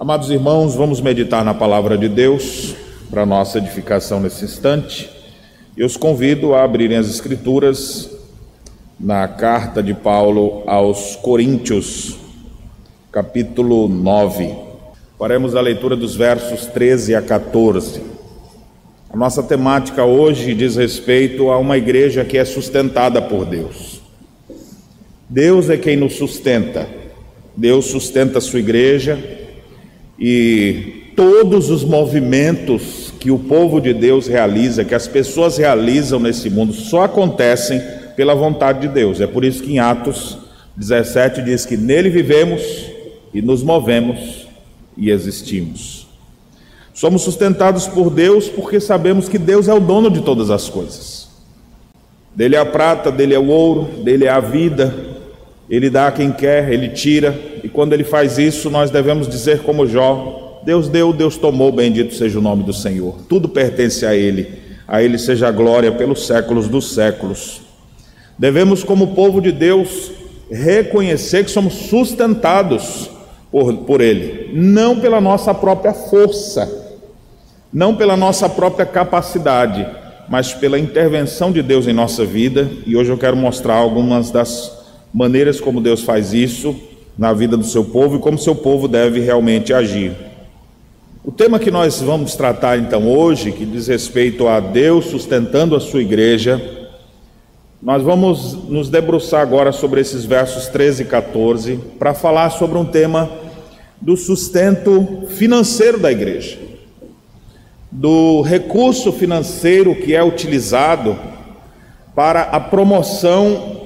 Amados irmãos, vamos meditar na palavra de Deus para nossa edificação nesse instante. Eu os convido a abrirem as Escrituras na carta de Paulo aos Coríntios, capítulo 9. Faremos a leitura dos versos 13 a 14. A nossa temática hoje diz respeito a uma igreja que é sustentada por Deus. Deus é quem nos sustenta. Deus sustenta a sua igreja e todos os movimentos que o povo de Deus realiza, que as pessoas realizam nesse mundo, só acontecem pela vontade de Deus. É por isso que em Atos 17 diz que nele vivemos e nos movemos e existimos. Somos sustentados por Deus porque sabemos que Deus é o dono de todas as coisas. Dele é a prata, dele é o ouro, dele é a vida, ele dá a quem quer, ele tira, e quando ele faz isso, nós devemos dizer como Jó: Deus deu, Deus tomou, bendito seja o nome do Senhor. Tudo pertence a ele, a ele seja a glória pelos séculos dos séculos. Devemos, como povo de Deus, reconhecer que somos sustentados por, por ele, não pela nossa própria força, não pela nossa própria capacidade, mas pela intervenção de Deus em nossa vida, e hoje eu quero mostrar algumas das maneiras como Deus faz isso na vida do seu povo e como seu povo deve realmente agir. O tema que nós vamos tratar então hoje, que diz respeito a Deus sustentando a sua igreja, nós vamos nos debruçar agora sobre esses versos 13 e 14 para falar sobre um tema do sustento financeiro da igreja, do recurso financeiro que é utilizado para a promoção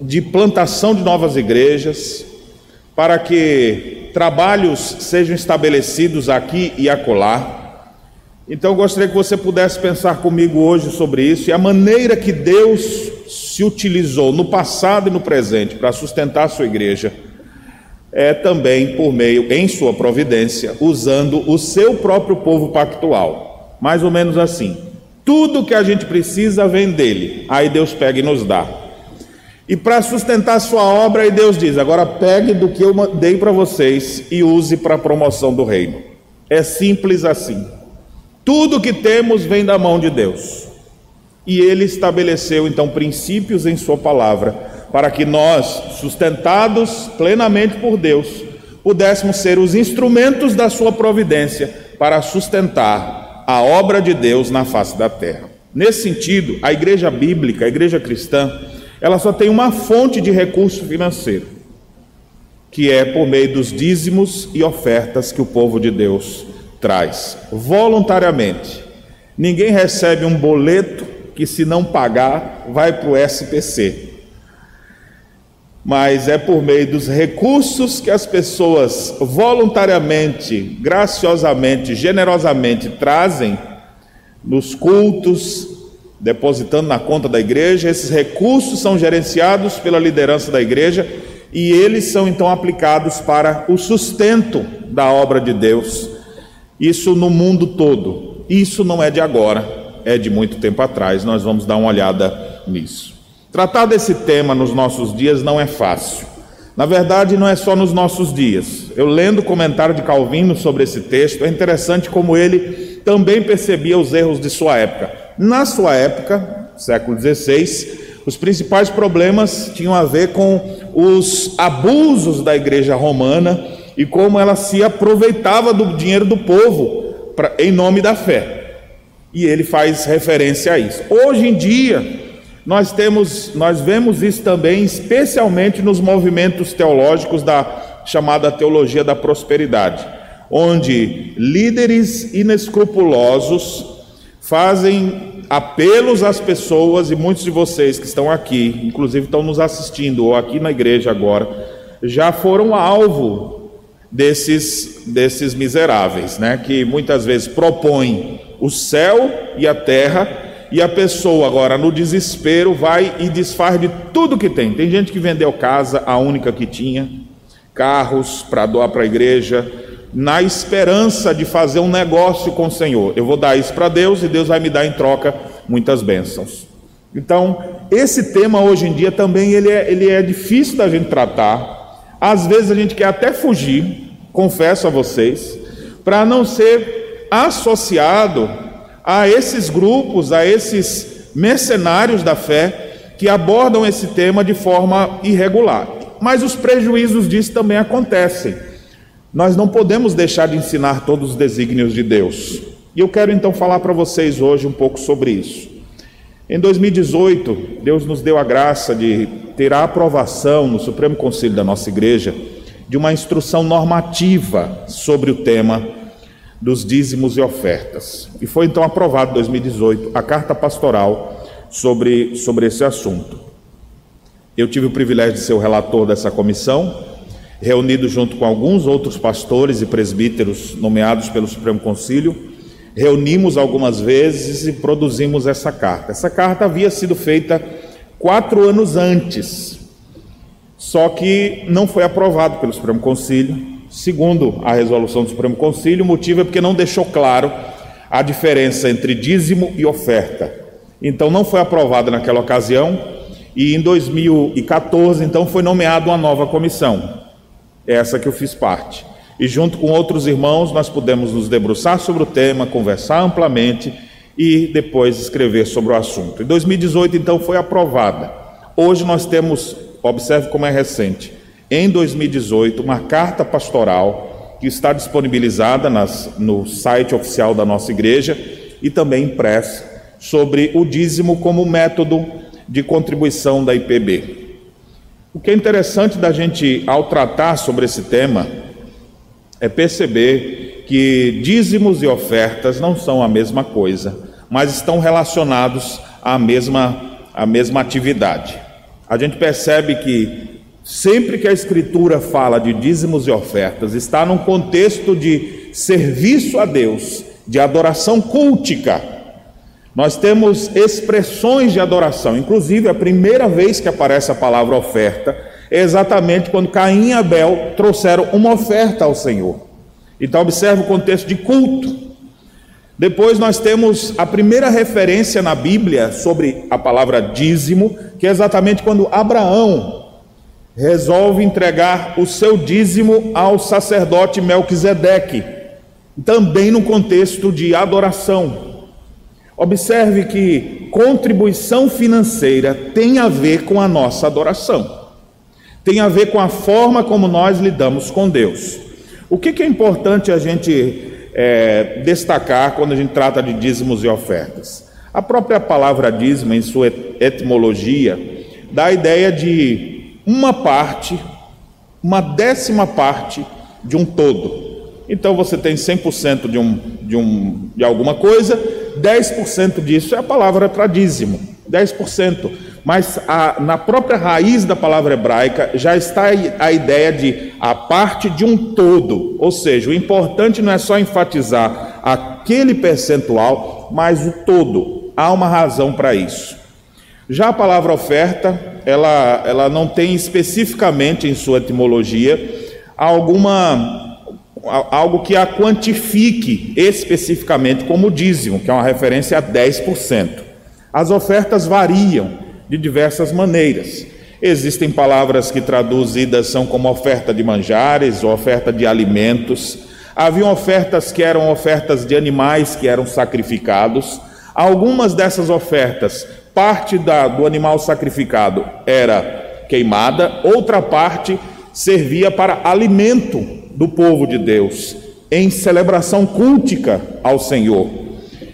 de plantação de novas igrejas, para que trabalhos sejam estabelecidos aqui e acolá. Então eu gostaria que você pudesse pensar comigo hoje sobre isso e a maneira que Deus se utilizou no passado e no presente para sustentar a sua igreja é também por meio, em sua providência, usando o seu próprio povo pactual. Mais ou menos assim. Tudo que a gente precisa vem dele, aí Deus pega e nos dá. E para sustentar sua obra, aí Deus diz: agora pegue do que eu dei para vocês e use para a promoção do reino. É simples assim. Tudo que temos vem da mão de Deus. E ele estabeleceu então princípios em sua palavra para que nós, sustentados plenamente por Deus, pudéssemos ser os instrumentos da sua providência para sustentar a obra de Deus na face da terra. Nesse sentido, a igreja bíblica, a igreja cristã, ela só tem uma fonte de recurso financeiro, que é por meio dos dízimos e ofertas que o povo de Deus traz, voluntariamente. Ninguém recebe um boleto que, se não pagar, vai para o SPC. Mas é por meio dos recursos que as pessoas voluntariamente, graciosamente, generosamente trazem nos cultos, depositando na conta da igreja. Esses recursos são gerenciados pela liderança da igreja e eles são então aplicados para o sustento da obra de Deus. Isso no mundo todo. Isso não é de agora, é de muito tempo atrás. Nós vamos dar uma olhada nisso. Tratar desse tema nos nossos dias não é fácil. Na verdade, não é só nos nossos dias. Eu lendo o comentário de Calvino sobre esse texto, é interessante como ele também percebia os erros de sua época. Na sua época, século XVI, os principais problemas tinham a ver com os abusos da igreja romana e como ela se aproveitava do dinheiro do povo pra, em nome da fé. E ele faz referência a isso. Hoje em dia, nós temos, nós vemos isso também, especialmente nos movimentos teológicos da chamada teologia da prosperidade, onde líderes inescrupulosos fazem apelos às pessoas e muitos de vocês que estão aqui, inclusive estão nos assistindo ou aqui na igreja agora, já foram alvo desses desses miseráveis, né, que muitas vezes propõem o céu e a terra e a pessoa agora no desespero vai e desfaz de tudo que tem. Tem gente que vendeu casa, a única que tinha, carros para doar para a igreja, na esperança de fazer um negócio com o Senhor. Eu vou dar isso para Deus e Deus vai me dar em troca muitas bênçãos. Então, esse tema hoje em dia também ele é, ele é difícil da gente tratar. Às vezes a gente quer até fugir, confesso a vocês, para não ser associado a esses grupos, a esses mercenários da fé que abordam esse tema de forma irregular. Mas os prejuízos disso também acontecem. Nós não podemos deixar de ensinar todos os desígnios de Deus. E eu quero então falar para vocês hoje um pouco sobre isso. Em 2018, Deus nos deu a graça de ter a aprovação no Supremo Conselho da nossa igreja de uma instrução normativa sobre o tema dos dízimos e ofertas. E foi então aprovado em 2018 a carta pastoral sobre, sobre esse assunto. Eu tive o privilégio de ser o relator dessa comissão, reunido junto com alguns outros pastores e presbíteros nomeados pelo Supremo Conselho reunimos algumas vezes e produzimos essa carta. Essa carta havia sido feita quatro anos antes, só que não foi aprovado pelo Supremo Conselho. Segundo a resolução do Supremo Conselho, o motivo é porque não deixou claro a diferença entre dízimo e oferta. Então não foi aprovada naquela ocasião e em 2014 então foi nomeada uma nova comissão. Essa que eu fiz parte e junto com outros irmãos nós pudemos nos debruçar sobre o tema, conversar amplamente e depois escrever sobre o assunto. Em 2018, então, foi aprovada. Hoje nós temos, observe como é recente, em 2018, uma carta pastoral que está disponibilizada nas, no site oficial da nossa igreja e também impressa sobre o dízimo como método de contribuição da IPB. O que é interessante da gente, ao tratar sobre esse tema, é perceber que dízimos e ofertas não são a mesma coisa, mas estão relacionados à mesma, à mesma atividade. A gente percebe que sempre que a Escritura fala de dízimos e ofertas, está num contexto de serviço a Deus, de adoração cultica. Nós temos expressões de adoração, inclusive a primeira vez que aparece a palavra oferta é exatamente quando Caim e Abel trouxeram uma oferta ao Senhor. Então, observe o contexto de culto. Depois, nós temos a primeira referência na Bíblia sobre a palavra dízimo, que é exatamente quando Abraão resolve entregar o seu dízimo ao sacerdote Melquisedeque, também no contexto de adoração. Observe que contribuição financeira tem a ver com a nossa adoração tem a ver com a forma como nós lidamos com Deus. O que, é importante a gente é, destacar quando a gente trata de dízimos e ofertas? A própria palavra dízimo, em sua etimologia, dá a ideia de uma parte, uma décima parte de um todo. Então você tem 100% de, um, de, um, de alguma coisa, 10% disso é a palavra para dízimo, 10% mas a, na própria raiz da palavra hebraica já está a ideia de a parte de um todo, ou seja, o importante não é só enfatizar aquele percentual, mas o todo. Há uma razão para isso. Já a palavra oferta, ela, ela não tem especificamente em sua etimologia alguma algo que a quantifique especificamente como dízimo, que é uma referência a 10%. As ofertas variam de diversas maneiras. Existem palavras que traduzidas são como oferta de manjares ou oferta de alimentos. Haviam ofertas que eram ofertas de animais que eram sacrificados. Algumas dessas ofertas, parte da, do animal sacrificado era queimada, outra parte servia para alimento do povo de Deus, em celebração cultica ao Senhor.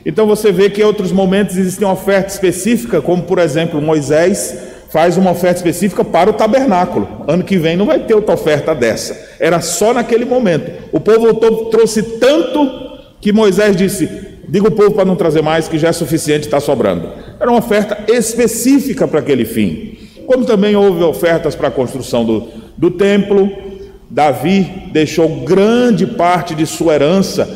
Então você vê que em outros momentos existe uma oferta específica, como por exemplo Moisés faz uma oferta específica para o tabernáculo. Ano que vem não vai ter outra oferta dessa. Era só naquele momento. O povo trouxe tanto que Moisés disse: diga o povo para não trazer mais, que já é suficiente, está sobrando. Era uma oferta específica para aquele fim. Como também houve ofertas para a construção do, do templo, Davi deixou grande parte de sua herança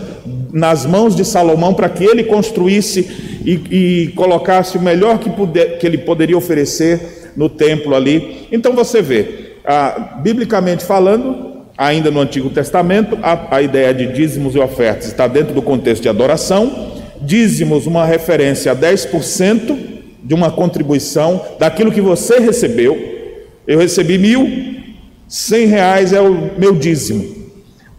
nas mãos de Salomão para que ele construísse e, e colocasse o melhor que, puder, que ele poderia oferecer no templo ali. Então você vê, ah, biblicamente falando, ainda no Antigo Testamento, a, a ideia de dízimos e ofertas está dentro do contexto de adoração. Dízimos, uma referência a 10% de uma contribuição daquilo que você recebeu. Eu recebi mil, cem reais é o meu dízimo.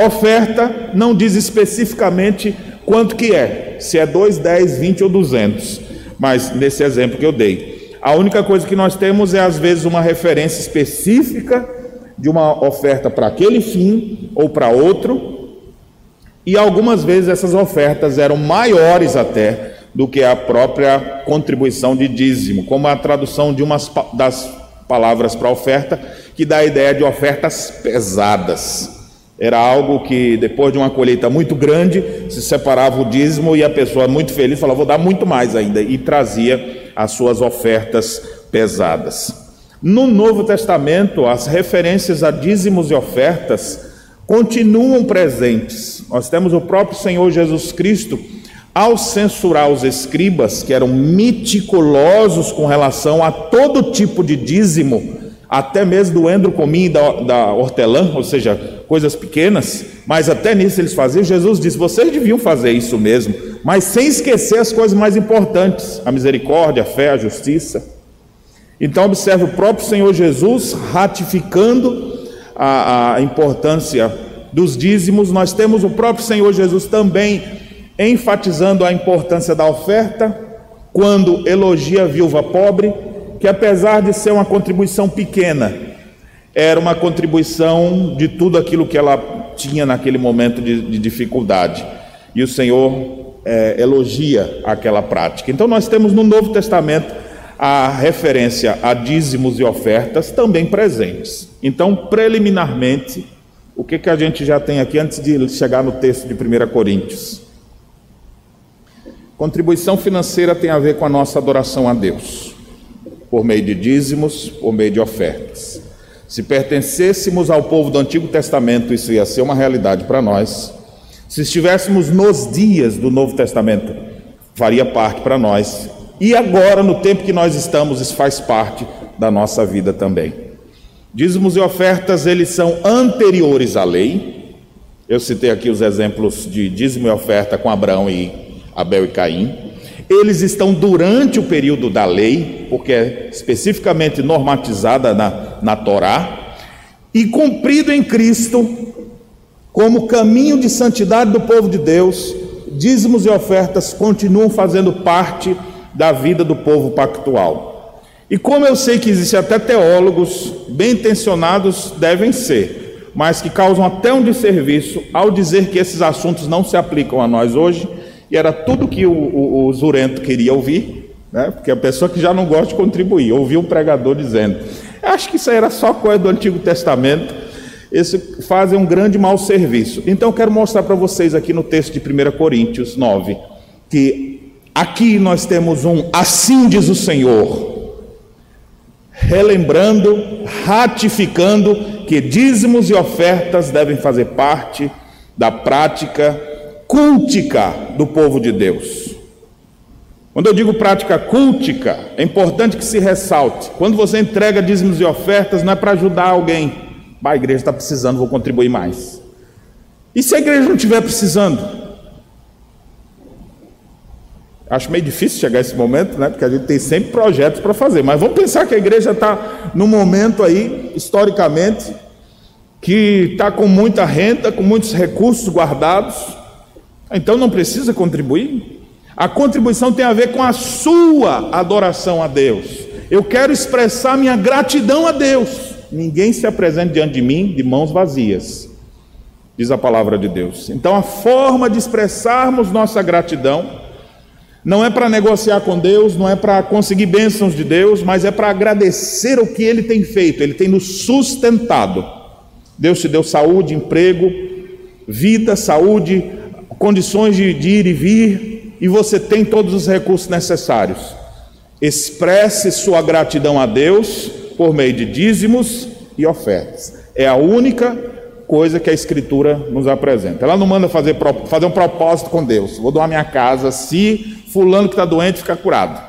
Oferta não diz especificamente quanto que é, se é 2, 10, 20 ou 200, mas nesse exemplo que eu dei. A única coisa que nós temos é às vezes uma referência específica de uma oferta para aquele fim ou para outro, e algumas vezes essas ofertas eram maiores até do que a própria contribuição de dízimo, como a tradução de umas das palavras para oferta, que dá a ideia de ofertas pesadas. Era algo que, depois de uma colheita muito grande, se separava o dízimo e a pessoa, muito feliz, falava: Vou dar muito mais ainda, e trazia as suas ofertas pesadas. No Novo Testamento, as referências a dízimos e ofertas continuam presentes. Nós temos o próprio Senhor Jesus Cristo ao censurar os escribas, que eram meticulosos com relação a todo tipo de dízimo, até mesmo do endro comim da, da hortelã, ou seja, coisas pequenas, mas até nisso eles faziam. Jesus disse: vocês deviam fazer isso mesmo, mas sem esquecer as coisas mais importantes: a misericórdia, a fé, a justiça. Então, observe o próprio Senhor Jesus ratificando a, a importância dos dízimos. Nós temos o próprio Senhor Jesus também enfatizando a importância da oferta, quando elogia a viúva pobre, que apesar de ser uma contribuição pequena, era uma contribuição de tudo aquilo que ela tinha naquele momento de, de dificuldade. E o Senhor é, elogia aquela prática. Então, nós temos no Novo Testamento a referência a dízimos e ofertas também presentes. Então, preliminarmente, o que, que a gente já tem aqui antes de chegar no texto de 1 Coríntios? Contribuição financeira tem a ver com a nossa adoração a Deus, por meio de dízimos, por meio de ofertas. Se pertencêssemos ao povo do Antigo Testamento, isso ia ser uma realidade para nós. Se estivéssemos nos dias do Novo Testamento, faria parte para nós. E agora, no tempo que nós estamos, isso faz parte da nossa vida também. Dízimos e ofertas, eles são anteriores à lei. Eu citei aqui os exemplos de dízimo e oferta com Abraão e Abel e Caim. Eles estão durante o período da lei, porque é especificamente normatizada na, na Torá, e cumprido em Cristo como caminho de santidade do povo de Deus, dízimos e ofertas continuam fazendo parte da vida do povo pactual. E como eu sei que existem até teólogos bem intencionados, devem ser, mas que causam até um desserviço ao dizer que esses assuntos não se aplicam a nós hoje, e era tudo que o, o, o Zurento queria ouvir, né? porque a pessoa que já não gosta de contribuir, ouvia um pregador dizendo. Acho que isso era só coisa do Antigo Testamento, esse fazem um grande mau serviço. Então, eu quero mostrar para vocês aqui no texto de 1 Coríntios 9, que aqui nós temos um assim diz o Senhor, relembrando, ratificando que dízimos e ofertas devem fazer parte da prática cultica do povo de Deus. Quando eu digo prática cultica, é importante que se ressalte. Quando você entrega dízimos e ofertas, não é para ajudar alguém. Bah, a igreja está precisando, vou contribuir mais. E se a igreja não estiver precisando? Acho meio difícil chegar a esse momento, né? Porque a gente tem sempre projetos para fazer. Mas vamos pensar que a igreja está num momento aí, historicamente, que está com muita renda, com muitos recursos guardados, então não precisa contribuir? A contribuição tem a ver com a sua adoração a Deus. Eu quero expressar minha gratidão a Deus. Ninguém se apresente diante de mim de mãos vazias, diz a palavra de Deus. Então a forma de expressarmos nossa gratidão não é para negociar com Deus, não é para conseguir bênçãos de Deus, mas é para agradecer o que Ele tem feito, Ele tem nos sustentado. Deus te deu saúde, emprego, vida, saúde, condições de, de ir e vir, e você tem todos os recursos necessários. Expresse sua gratidão a Deus por meio de dízimos e ofertas. É a única coisa que a Escritura nos apresenta. Ela não manda fazer, fazer um propósito com Deus. Vou doar minha casa se fulano que está doente ficar curado.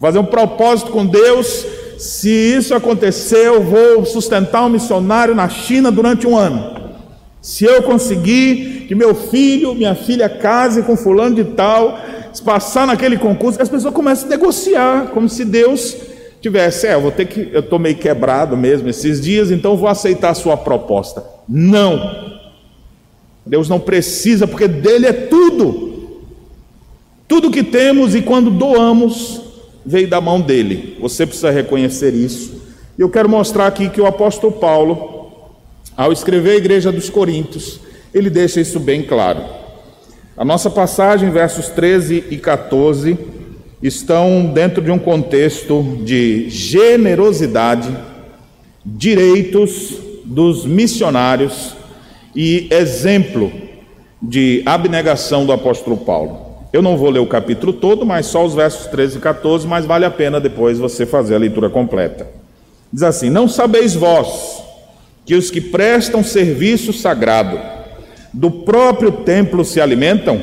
Fazer um propósito com Deus. Se isso acontecer, eu vou sustentar um missionário na China durante um ano. Se eu conseguir que meu filho, minha filha case com fulano de tal, passar naquele concurso, as pessoas começam a negociar, como se Deus tivesse, é, eu vou ter que, eu estou meio quebrado mesmo esses dias, então vou aceitar a sua proposta. Não. Deus não precisa, porque dele é tudo. Tudo que temos e quando doamos, veio da mão dele. Você precisa reconhecer isso. E eu quero mostrar aqui que o apóstolo Paulo, ao escrever a igreja dos Coríntios, ele deixa isso bem claro. A nossa passagem, versos 13 e 14, estão dentro de um contexto de generosidade, direitos dos missionários e exemplo de abnegação do apóstolo Paulo. Eu não vou ler o capítulo todo, mas só os versos 13 e 14, mas vale a pena depois você fazer a leitura completa. Diz assim: Não sabeis vós que os que prestam serviço sagrado do próprio templo se alimentam?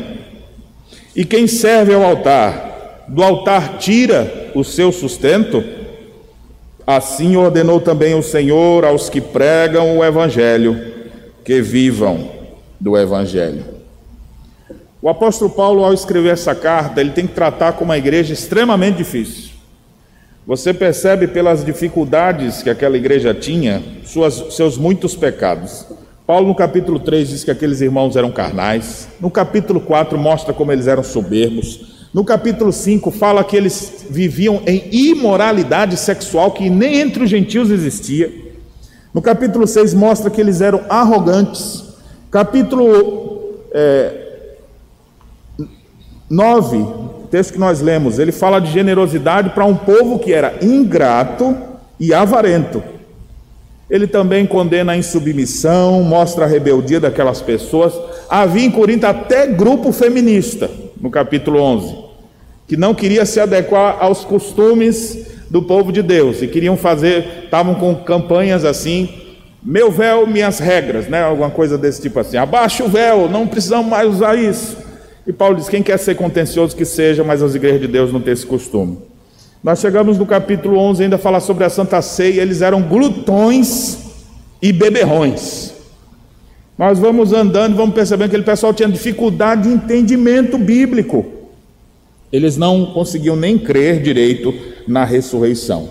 E quem serve ao altar, do altar tira o seu sustento? Assim ordenou também o Senhor aos que pregam o Evangelho, que vivam do Evangelho. O apóstolo Paulo, ao escrever essa carta, ele tem que tratar com uma igreja extremamente difícil. Você percebe pelas dificuldades que aquela igreja tinha, suas, seus muitos pecados. Paulo, no capítulo 3, diz que aqueles irmãos eram carnais. No capítulo 4, mostra como eles eram soberbos. No capítulo 5, fala que eles viviam em imoralidade sexual que nem entre os gentios existia. No capítulo 6, mostra que eles eram arrogantes. Capítulo é, 9, texto que nós lemos, ele fala de generosidade para um povo que era ingrato e avarento. Ele também condena a insubmissão, mostra a rebeldia daquelas pessoas. Havia em Corinto até grupo feminista, no capítulo 11, que não queria se adequar aos costumes do povo de Deus e queriam fazer, estavam com campanhas assim, meu véu, minhas regras, né? Alguma coisa desse tipo assim. Abaixa o véu, não precisamos mais usar isso. E Paulo diz: quem quer ser contencioso que seja, mas as igrejas de Deus não têm esse costume. Nós chegamos no capítulo 11 ainda a falar sobre a Santa Ceia, eles eram glutões e beberrões. Nós vamos andando, vamos percebendo que aquele pessoal tinha dificuldade de entendimento bíblico. Eles não conseguiam nem crer direito na ressurreição.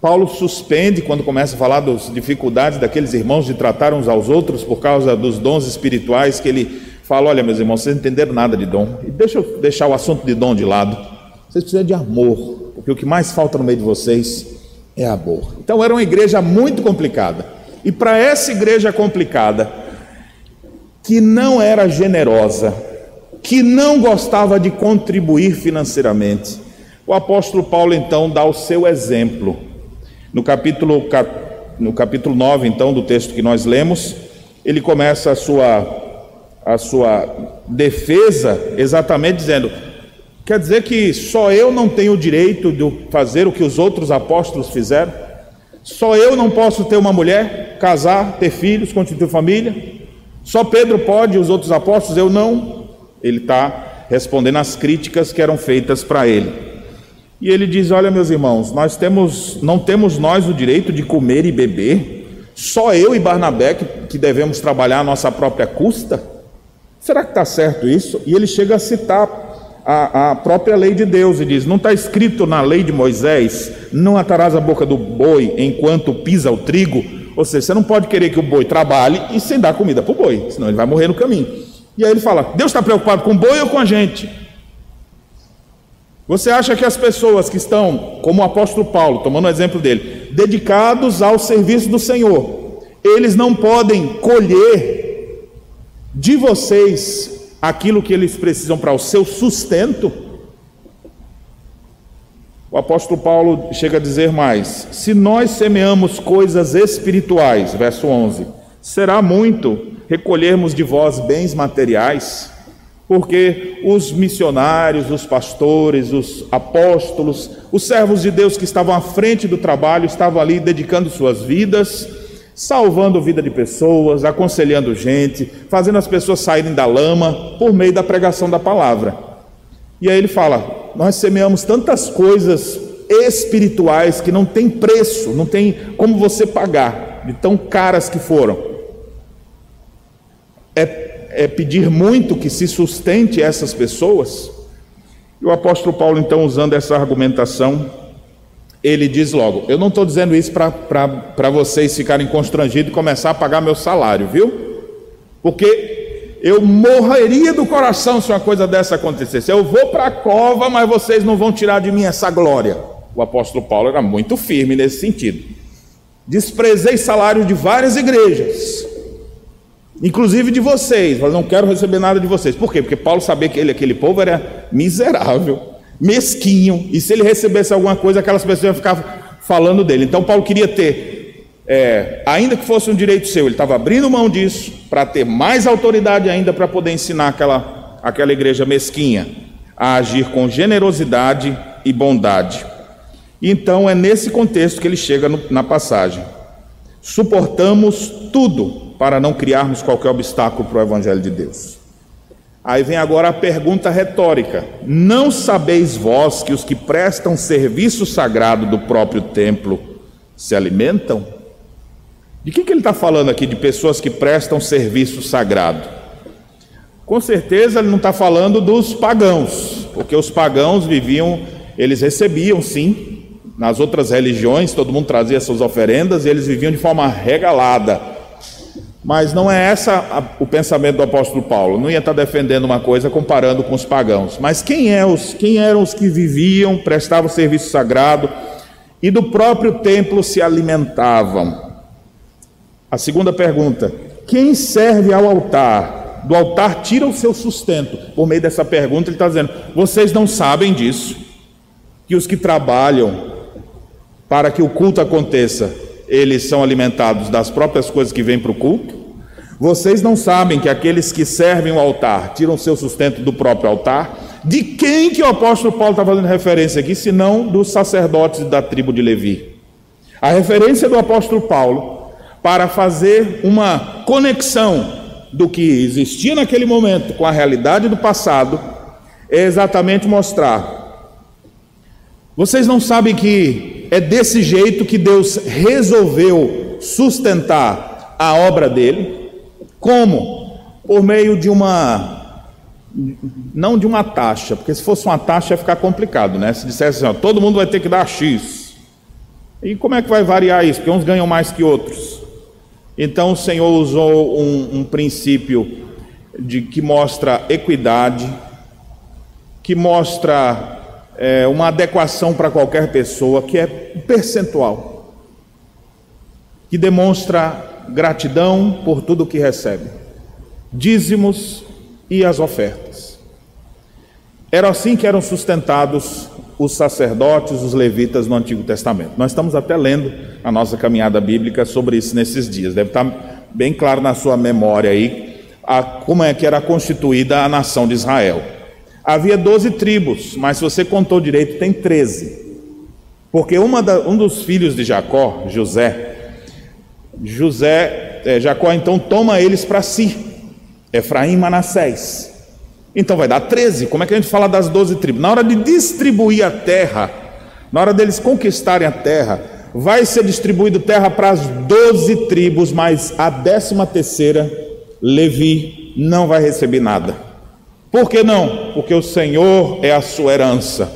Paulo suspende quando começa a falar das dificuldades daqueles irmãos de tratar uns aos outros por causa dos dons espirituais que ele fala: Olha, meus irmãos, vocês não entenderam nada de dom. E deixa eu deixar o assunto de dom de lado. Vocês precisam de amor, porque o que mais falta no meio de vocês é amor. Então era uma igreja muito complicada. E para essa igreja complicada, que não era generosa, que não gostava de contribuir financeiramente, o apóstolo Paulo então dá o seu exemplo. No capítulo, no capítulo 9, então, do texto que nós lemos, ele começa a sua a sua defesa exatamente dizendo: quer dizer que só eu não tenho o direito de fazer o que os outros apóstolos fizeram? Só eu não posso ter uma mulher, casar, ter filhos, constituir família? Só Pedro pode os outros apóstolos, eu não? Ele está respondendo às críticas que eram feitas para ele. E ele diz: Olha, meus irmãos, nós temos, não temos nós o direito de comer e beber? Só eu e Barnabé que, que devemos trabalhar a nossa própria custa? Será que está certo isso? E ele chega a citar a, a própria lei de Deus e diz: Não está escrito na lei de Moisés, não atarás a boca do boi enquanto pisa o trigo? Ou seja, você não pode querer que o boi trabalhe e sem dar comida para o boi, senão ele vai morrer no caminho. E aí ele fala: Deus está preocupado com o boi ou com a gente? Você acha que as pessoas que estão, como o apóstolo Paulo, tomando o exemplo dele, dedicados ao serviço do Senhor, eles não podem colher de vocês aquilo que eles precisam para o seu sustento? O apóstolo Paulo chega a dizer mais: se nós semeamos coisas espirituais, verso 11, será muito recolhermos de vós bens materiais, porque os missionários, os pastores, os apóstolos, os servos de Deus que estavam à frente do trabalho estavam ali dedicando suas vidas salvando vida de pessoas, aconselhando gente, fazendo as pessoas saírem da lama por meio da pregação da palavra. E aí ele fala: Nós semeamos tantas coisas espirituais que não tem preço, não tem como você pagar, de tão caras que foram. É, é pedir muito que se sustente essas pessoas. E o apóstolo Paulo, então, usando essa argumentação, ele diz logo: Eu não estou dizendo isso para vocês ficarem constrangidos e começar a pagar meu salário, viu? Porque eu morreria do coração se uma coisa dessa acontecesse. Eu vou para a cova, mas vocês não vão tirar de mim essa glória. O apóstolo Paulo era muito firme nesse sentido. Desprezei salário de várias igrejas, inclusive de vocês, mas não quero receber nada de vocês. Por quê? Porque Paulo sabia que ele, aquele povo era miserável, mesquinho, e se ele recebesse alguma coisa, aquelas pessoas iam ficar falando dele. Então Paulo queria ter, é, ainda que fosse um direito seu, ele estava abrindo mão disso para ter mais autoridade ainda para poder ensinar aquela, aquela igreja mesquinha a agir com generosidade e bondade. Então é nesse contexto que ele chega no, na passagem. Suportamos tudo para não criarmos qualquer obstáculo para o Evangelho de Deus. Aí vem agora a pergunta retórica: Não sabeis vós que os que prestam serviço sagrado do próprio templo se alimentam? De que, que ele está falando aqui de pessoas que prestam serviço sagrado? Com certeza ele não está falando dos pagãos, porque os pagãos viviam, eles recebiam sim nas outras religiões, todo mundo trazia suas oferendas e eles viviam de forma regalada. Mas não é essa o pensamento do apóstolo Paulo. Não ia estar defendendo uma coisa comparando com os pagãos. Mas quem, é os, quem eram os que viviam, prestavam serviço sagrado e do próprio templo se alimentavam? A segunda pergunta: quem serve ao altar? Do altar tira o seu sustento. Por meio dessa pergunta, ele está dizendo: vocês não sabem disso, que os que trabalham para que o culto aconteça, eles são alimentados das próprias coisas que vêm para o culto. Vocês não sabem que aqueles que servem o altar tiram seu sustento do próprio altar? De quem que o apóstolo Paulo está fazendo referência aqui, senão dos sacerdotes da tribo de Levi? A referência do apóstolo Paulo para fazer uma conexão do que existia naquele momento com a realidade do passado é exatamente mostrar. Vocês não sabem que é desse jeito que Deus resolveu sustentar a obra dele. Como? Por meio de uma. Não de uma taxa, porque se fosse uma taxa ia ficar complicado, né? Se dissesse assim, ó, todo mundo vai ter que dar X. E como é que vai variar isso? Porque uns ganham mais que outros. Então o Senhor usou um, um princípio de que mostra equidade, que mostra é, uma adequação para qualquer pessoa, que é percentual, que demonstra gratidão por tudo que recebe, dízimos e as ofertas. Era assim que eram sustentados os sacerdotes, os levitas no Antigo Testamento. Nós estamos até lendo a nossa caminhada bíblica sobre isso nesses dias. Deve estar bem claro na sua memória aí a, como é que era constituída a nação de Israel. Havia 12 tribos, mas se você contou direito, tem 13. Porque da, um dos filhos de Jacó, José, José, é, Jacó então toma eles para si, Efraim e Manassés. Então vai dar 13. Como é que a gente fala das 12 tribos? Na hora de distribuir a terra, na hora deles conquistarem a terra, vai ser distribuído terra para as 12 tribos, mas a décima terceira, Levi, não vai receber nada. Por que não? Porque o Senhor é a sua herança.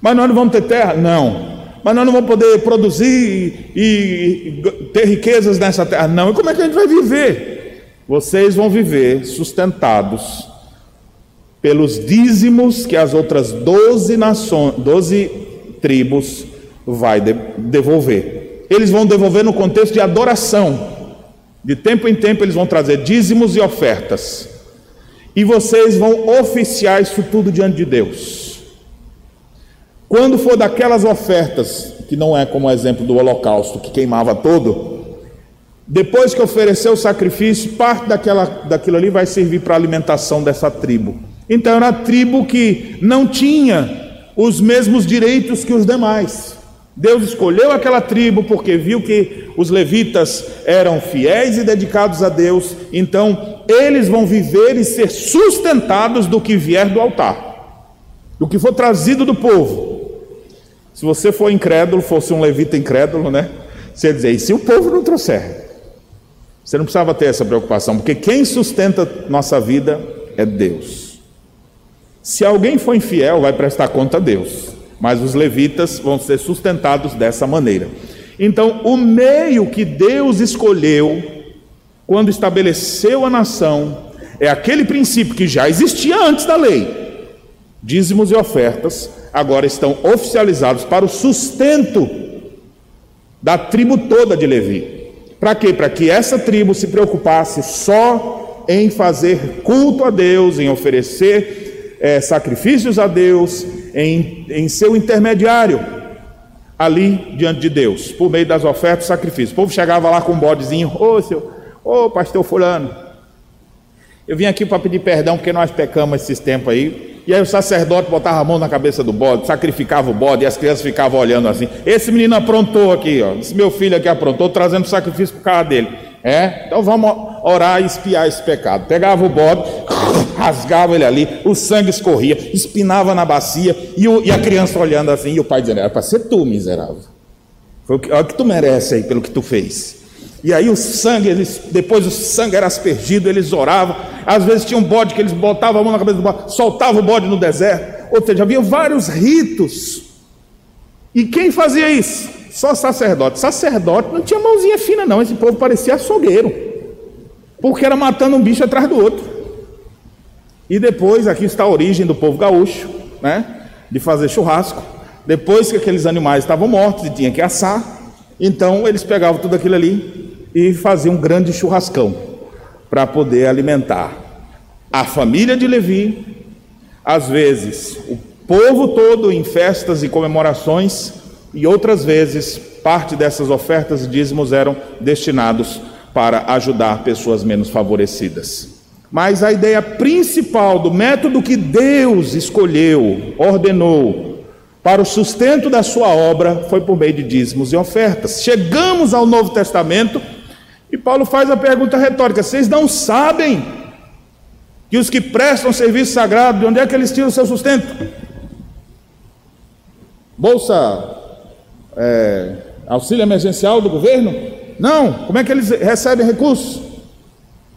Mas nós não vamos ter terra? Não. Mas nós não vamos poder produzir e, ter riquezas nessa terra? Não. E como é que a gente vai viver? Vocês vão viver sustentados pelos dízimos que as outras doze nações, doze tribos vai devolver. Eles vão devolver no contexto de adoração. De tempo em tempo eles vão trazer dízimos e ofertas e vocês vão oficiar isso tudo diante de Deus. Quando for daquelas ofertas, que não é como o exemplo do holocausto, que queimava todo, depois que oferecer o sacrifício, parte daquela, daquilo ali vai servir para a alimentação dessa tribo. Então era a tribo que não tinha os mesmos direitos que os demais. Deus escolheu aquela tribo porque viu que os levitas eram fiéis e dedicados a Deus, então eles vão viver e ser sustentados do que vier do altar, do que for trazido do povo. Se você for incrédulo, fosse um levita incrédulo, né? Você ia dizer, e se o povo não trouxer? Você não precisava ter essa preocupação, porque quem sustenta nossa vida é Deus. Se alguém for infiel, vai prestar conta a Deus mas os levitas vão ser sustentados dessa maneira. Então, o meio que Deus escolheu quando estabeleceu a nação É aquele princípio que já existia antes da lei. Dízimos e ofertas agora estão oficializados para o sustento da tribo toda de Levi. Para quê? Para que essa tribo se preocupasse só em fazer culto a Deus, em oferecer é, sacrifícios a Deus, em, em ser o intermediário ali diante de Deus, por meio das ofertas e sacrifícios. O povo chegava lá com um bodezinho, ô seu, ô pastor fulano, eu vim aqui para pedir perdão porque nós pecamos esses tempos aí. E aí o sacerdote botava a mão na cabeça do bode, sacrificava o bode e as crianças ficavam olhando assim. Esse menino aprontou aqui, ó. Esse meu filho aqui aprontou, trazendo sacrifício para casa dele. É? Então vamos orar e espiar esse pecado. Pegava o bode, rasgava ele ali, o sangue escorria, espinava na bacia, e, o, e a criança olhando assim, e o pai dizendo: Era para ser tu, miserável. Foi o que, olha o que tu merece aí pelo que tu fez. E aí o sangue, eles, depois o sangue era aspergido, eles oravam. Às vezes tinha um bode que eles botavam a mão na cabeça do bode, soltavam o bode no deserto. Ou seja, havia vários ritos. E quem fazia isso? Só sacerdote. Sacerdote não tinha mãozinha fina, não. Esse povo parecia açougueiro. Porque era matando um bicho atrás do outro. E depois, aqui está a origem do povo gaúcho, né? De fazer churrasco. Depois que aqueles animais estavam mortos e tinha que assar, então eles pegavam tudo aquilo ali e faziam um grande churrascão para poder alimentar a família de Levi, às vezes o povo todo em festas e comemorações, e outras vezes parte dessas ofertas e dízimos eram destinados para ajudar pessoas menos favorecidas. Mas a ideia principal do método que Deus escolheu, ordenou, para o sustento da sua obra foi por meio de dízimos e ofertas. Chegamos ao Novo Testamento e Paulo faz a pergunta retórica: vocês não sabem que os que prestam serviço sagrado, de onde é que eles tiram o seu sustento? Bolsa é, auxílio emergencial do governo? Não. Como é que eles recebem recursos?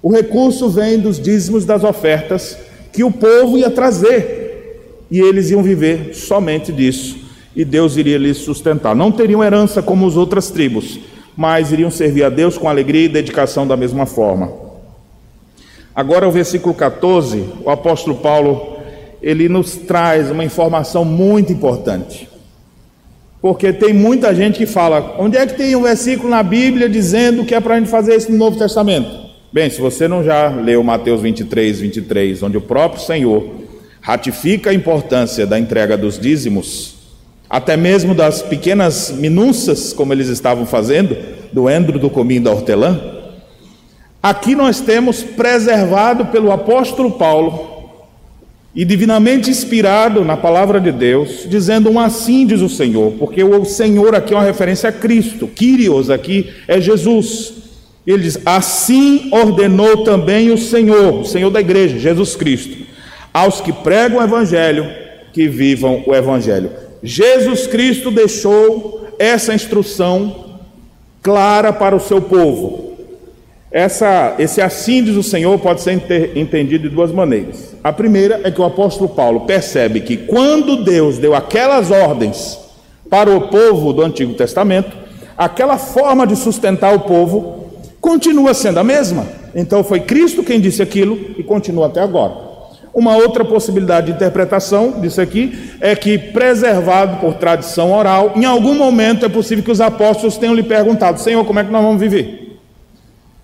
O recurso vem dos dízimos das ofertas que o povo ia trazer e eles iam viver somente disso e Deus iria lhes sustentar. Não teriam herança como as outras tribos, mas iriam servir a Deus com alegria e dedicação da mesma forma. Agora o versículo 14, o apóstolo Paulo, ele nos traz uma informação muito importante. Porque tem muita gente que fala: onde é que tem um versículo na Bíblia dizendo que é para a gente fazer isso no Novo Testamento? Bem, se você não já leu Mateus 23, 23, onde o próprio Senhor ratifica a importância da entrega dos dízimos, até mesmo das pequenas minúcias, como eles estavam fazendo, do endro, do cominho da hortelã, aqui nós temos preservado pelo apóstolo Paulo e divinamente inspirado na palavra de Deus, dizendo um assim diz o Senhor, porque o Senhor aqui é uma referência a Cristo, Kyrios aqui é Jesus. Ele diz: Assim ordenou também o Senhor, o Senhor da igreja, Jesus Cristo, aos que pregam o Evangelho, que vivam o Evangelho. Jesus Cristo deixou essa instrução clara para o seu povo. Essa, esse assim diz o Senhor pode ser entendido de duas maneiras. A primeira é que o apóstolo Paulo percebe que quando Deus deu aquelas ordens para o povo do Antigo Testamento, aquela forma de sustentar o povo continua sendo a mesma. Então foi Cristo quem disse aquilo e continua até agora. Uma outra possibilidade de interpretação disso aqui é que, preservado por tradição oral, em algum momento é possível que os apóstolos tenham lhe perguntado: Senhor, como é que nós vamos viver?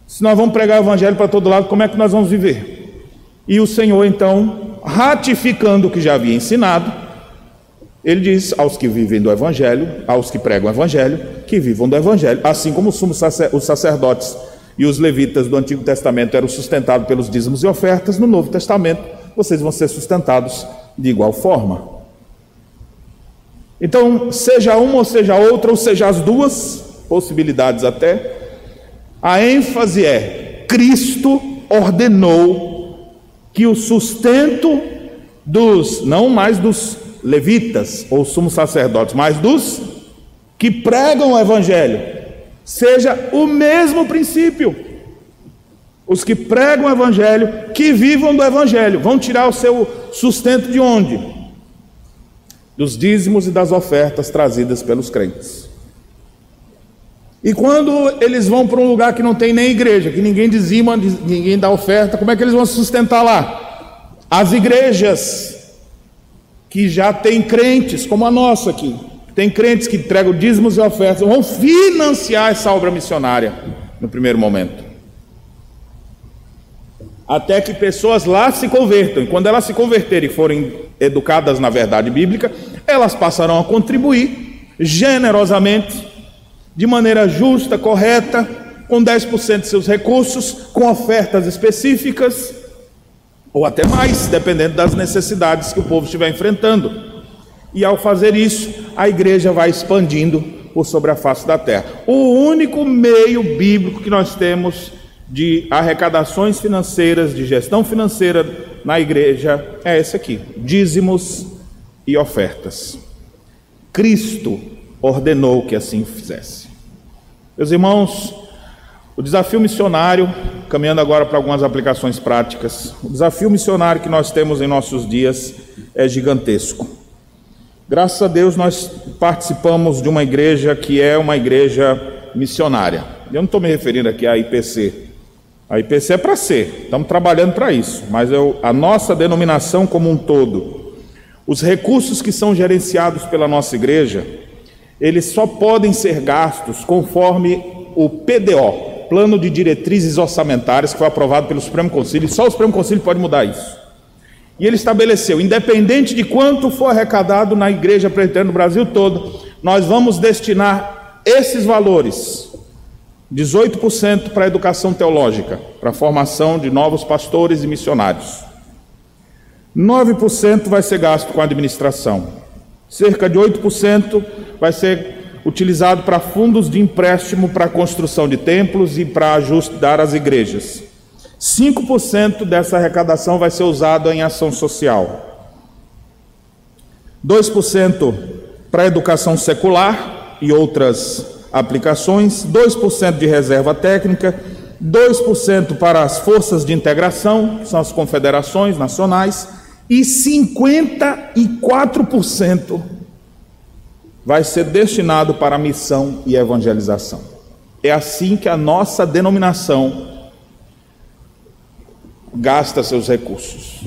Se nós vamos pregar o evangelho para todo lado, como é que nós vamos viver? E o Senhor, então, ratificando o que já havia ensinado, ele diz aos que vivem do evangelho, aos que pregam o evangelho, que vivam do evangelho, assim como os sacerdotes e os levitas do Antigo Testamento eram sustentados pelos dízimos e ofertas, no Novo Testamento vocês vão ser sustentados de igual forma. Então, seja uma ou seja outra, ou seja as duas possibilidades até, a ênfase é: Cristo ordenou que o sustento dos, não mais dos levitas ou sumos sacerdotes, mas dos que pregam o Evangelho, seja o mesmo princípio. Os que pregam o Evangelho, que vivam do Evangelho, vão tirar o seu sustento de onde? Dos dízimos e das ofertas trazidas pelos crentes. E quando eles vão para um lugar que não tem nem igreja, que ninguém dizima, ninguém dá oferta, como é que eles vão se sustentar lá? As igrejas que já têm crentes, como a nossa aqui, tem crentes que entregam dízimos e ofertas, vão financiar essa obra missionária no primeiro momento. Até que pessoas lá se convertam. E quando elas se converterem e forem educadas na verdade bíblica, elas passarão a contribuir generosamente de maneira justa, correta, com 10% de seus recursos, com ofertas específicas, ou até mais, dependendo das necessidades que o povo estiver enfrentando. E ao fazer isso, a igreja vai expandindo por sobre a face da terra. O único meio bíblico que nós temos de arrecadações financeiras, de gestão financeira na igreja é esse aqui: dízimos e ofertas. Cristo ordenou que assim fizesse. Meus irmãos, o desafio missionário, caminhando agora para algumas aplicações práticas, o desafio missionário que nós temos em nossos dias é gigantesco. Graças a Deus nós participamos de uma igreja que é uma igreja missionária. Eu não estou me referindo aqui à IPC. A IPC é para ser, estamos trabalhando para isso, mas eu, a nossa denominação como um todo, os recursos que são gerenciados pela nossa igreja, eles só podem ser gastos conforme o PDO, Plano de Diretrizes Orçamentárias, que foi aprovado pelo Supremo Conselho, e só o Supremo Conselho pode mudar isso. E ele estabeleceu, independente de quanto for arrecadado na igreja presbiteriana no Brasil todo, nós vamos destinar esses valores, 18% para a educação teológica, para a formação de novos pastores e missionários. 9% vai ser gasto com a administração, Cerca de 8% vai ser utilizado para fundos de empréstimo para a construção de templos e para ajustar as igrejas. 5% dessa arrecadação vai ser usado em ação social. 2% para educação secular e outras aplicações, 2% de reserva técnica, 2% para as forças de integração, que são as confederações nacionais, e 54% vai ser destinado para missão e evangelização. É assim que a nossa denominação gasta seus recursos.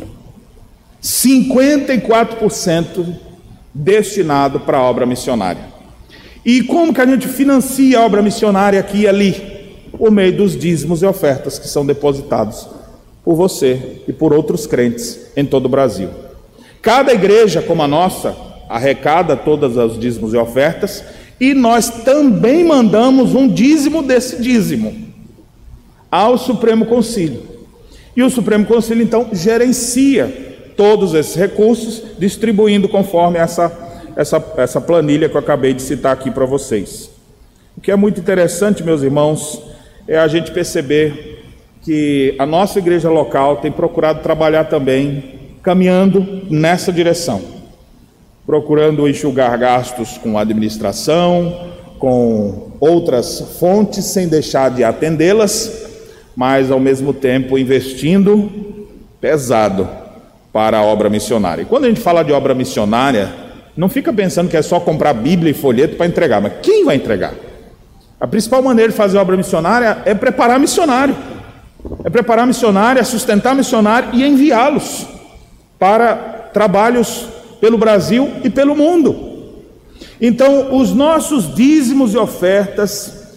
54% destinado para a obra missionária. E como que a gente financia a obra missionária aqui e ali? Por meio dos dízimos e ofertas que são depositados por você e por outros crentes em todo o Brasil. Cada igreja como a nossa arrecada todas as dízimos e ofertas, e nós também mandamos um dízimo desse dízimo ao Supremo Concílio. E o Supremo Concílio então gerencia todos esses recursos, distribuindo conforme essa, essa, essa planilha que eu acabei de citar aqui para vocês. O que é muito interessante, meus irmãos, é a gente perceber que a nossa igreja local tem procurado trabalhar também, caminhando nessa direção, procurando enxugar gastos com administração, com outras fontes, sem deixar de atendê-las, mas ao mesmo tempo investindo pesado para a obra missionária. E quando a gente fala de obra missionária, não fica pensando que é só comprar Bíblia e folheto para entregar, mas quem vai entregar? A principal maneira de fazer obra missionária é preparar missionário é preparar missionário, é sustentar missionário e enviá-los para trabalhos pelo Brasil e pelo mundo. Então, os nossos dízimos e ofertas,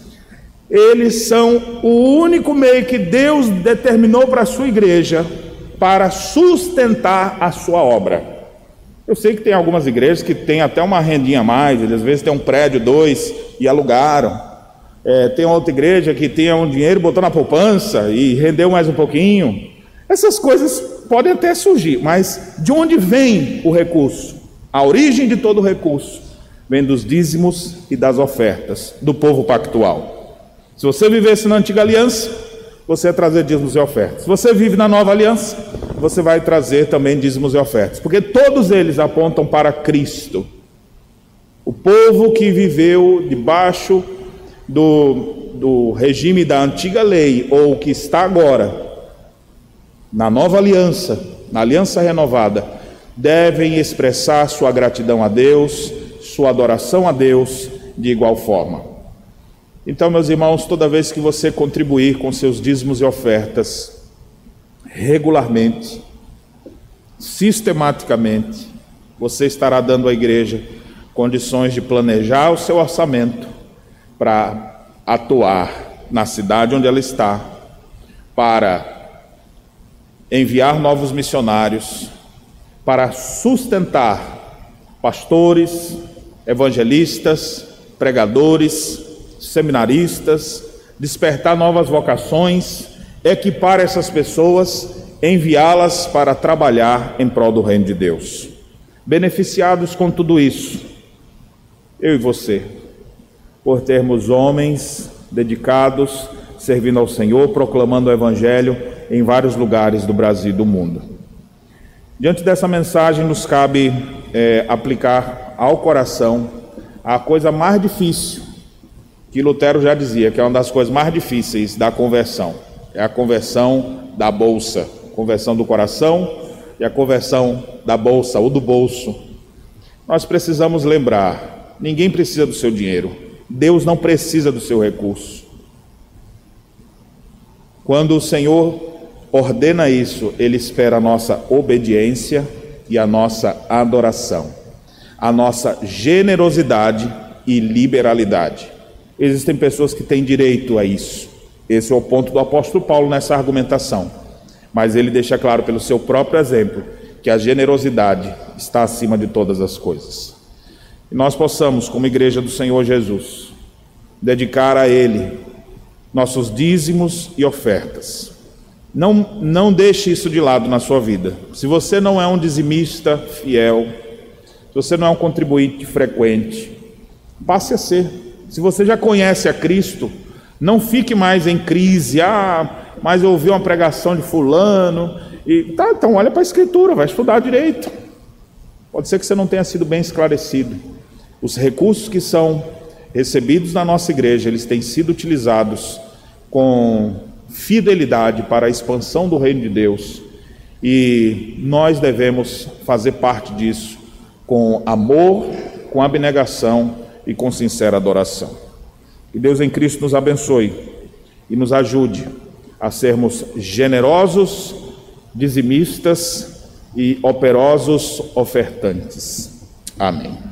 eles são o único meio que Deus determinou para a sua igreja para sustentar a sua obra. Eu sei que tem algumas igrejas que têm até uma rendinha a mais, às vezes tem um prédio, dois, e alugaram. É, tem outra igreja que tinha um dinheiro, botou na poupança e rendeu mais um pouquinho. Essas coisas podem até surgir, mas de onde vem o recurso? A origem de todo o recurso vem dos dízimos e das ofertas do povo pactual. Se você vivesse na antiga aliança, você ia trazer dízimos e ofertas. Você vive na nova aliança, você vai trazer também dízimos e ofertas, porque todos eles apontam para Cristo. O povo que viveu debaixo do, do regime da antiga lei ou que está agora na nova aliança, na aliança renovada, devem expressar sua gratidão a Deus, sua adoração a Deus de igual forma. Então, meus irmãos, toda vez que você contribuir com seus dízimos e ofertas, regularmente, sistematicamente, você estará dando à igreja condições de planejar o seu orçamento para atuar na cidade onde ela está, para enviar novos missionários, para sustentar pastores, evangelistas, pregadores, seminaristas, despertar novas vocações, equipar essas pessoas, enviá-las para trabalhar em prol do reino de Deus. Beneficiados com tudo isso, eu e você, por termos homens dedicados, servindo ao Senhor, proclamando o Evangelho em vários lugares do Brasil e do mundo. Diante dessa mensagem, nos cabe é, aplicar ao coração a coisa mais difícil, que Lutero já dizia, que é uma das coisas mais difíceis da conversão: é a conversão da bolsa, conversão do coração e a conversão da bolsa ou do bolso. Nós precisamos lembrar Ninguém precisa do seu dinheiro. Deus não precisa do seu recurso. Quando o Senhor ordena isso, Ele espera a nossa obediência e a nossa adoração, a nossa generosidade e liberalidade. Existem pessoas que têm direito a isso. Esse é o ponto do apóstolo Paulo nessa argumentação. Mas ele deixa claro pelo seu próprio exemplo que a generosidade está acima de todas as coisas e nós possamos, como igreja do Senhor Jesus, dedicar a Ele nossos dízimos e ofertas. Não, não deixe isso de lado na sua vida. Se você não é um dizimista fiel, se você não é um contribuinte frequente, passe a ser. Se você já conhece a Cristo, não fique mais em crise. Ah, mas eu ouvi uma pregação de fulano. E tá, então olha para a Escritura, vai estudar direito. Pode ser que você não tenha sido bem esclarecido. Os recursos que são recebidos na nossa igreja, eles têm sido utilizados com fidelidade para a expansão do reino de Deus. E nós devemos fazer parte disso com amor, com abnegação e com sincera adoração. Que Deus em Cristo nos abençoe e nos ajude a sermos generosos, dizimistas e operosos ofertantes. Amém.